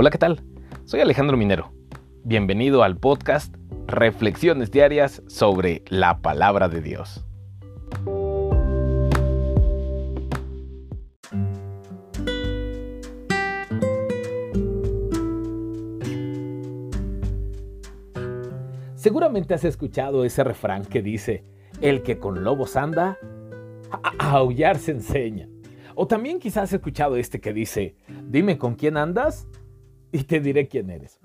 Hola, ¿qué tal? Soy Alejandro Minero. Bienvenido al podcast Reflexiones Diarias sobre la Palabra de Dios. Seguramente has escuchado ese refrán que dice, el que con lobos anda, a aullar se enseña. O también quizás has escuchado este que dice, dime con quién andas y te diré quién eres.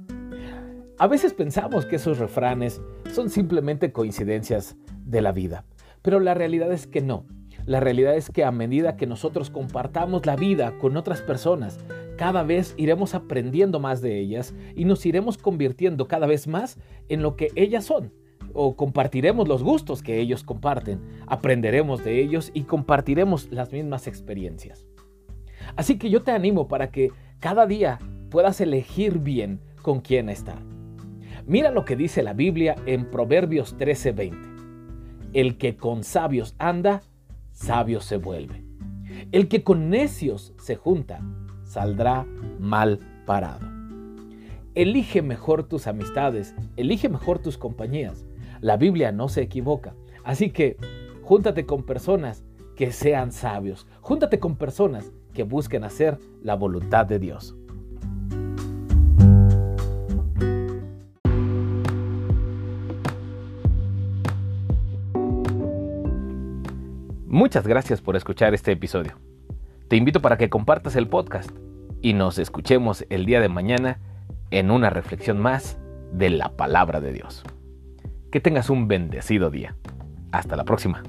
A veces pensamos que esos refranes son simplemente coincidencias de la vida, pero la realidad es que no. La realidad es que a medida que nosotros compartamos la vida con otras personas, cada vez iremos aprendiendo más de ellas y nos iremos convirtiendo cada vez más en lo que ellas son. O compartiremos los gustos que ellos comparten, aprenderemos de ellos y compartiremos las mismas experiencias. Así que yo te animo para que cada día puedas elegir bien con quién estar. Mira lo que dice la Biblia en Proverbios 13:20. El que con sabios anda, sabio se vuelve. El que con necios se junta, saldrá mal parado. Elige mejor tus amistades, elige mejor tus compañías. La Biblia no se equivoca. Así que júntate con personas que sean sabios. Júntate con personas que busquen hacer la voluntad de Dios. Muchas gracias por escuchar este episodio. Te invito para que compartas el podcast y nos escuchemos el día de mañana en una reflexión más de la palabra de Dios. Que tengas un bendecido día. Hasta la próxima.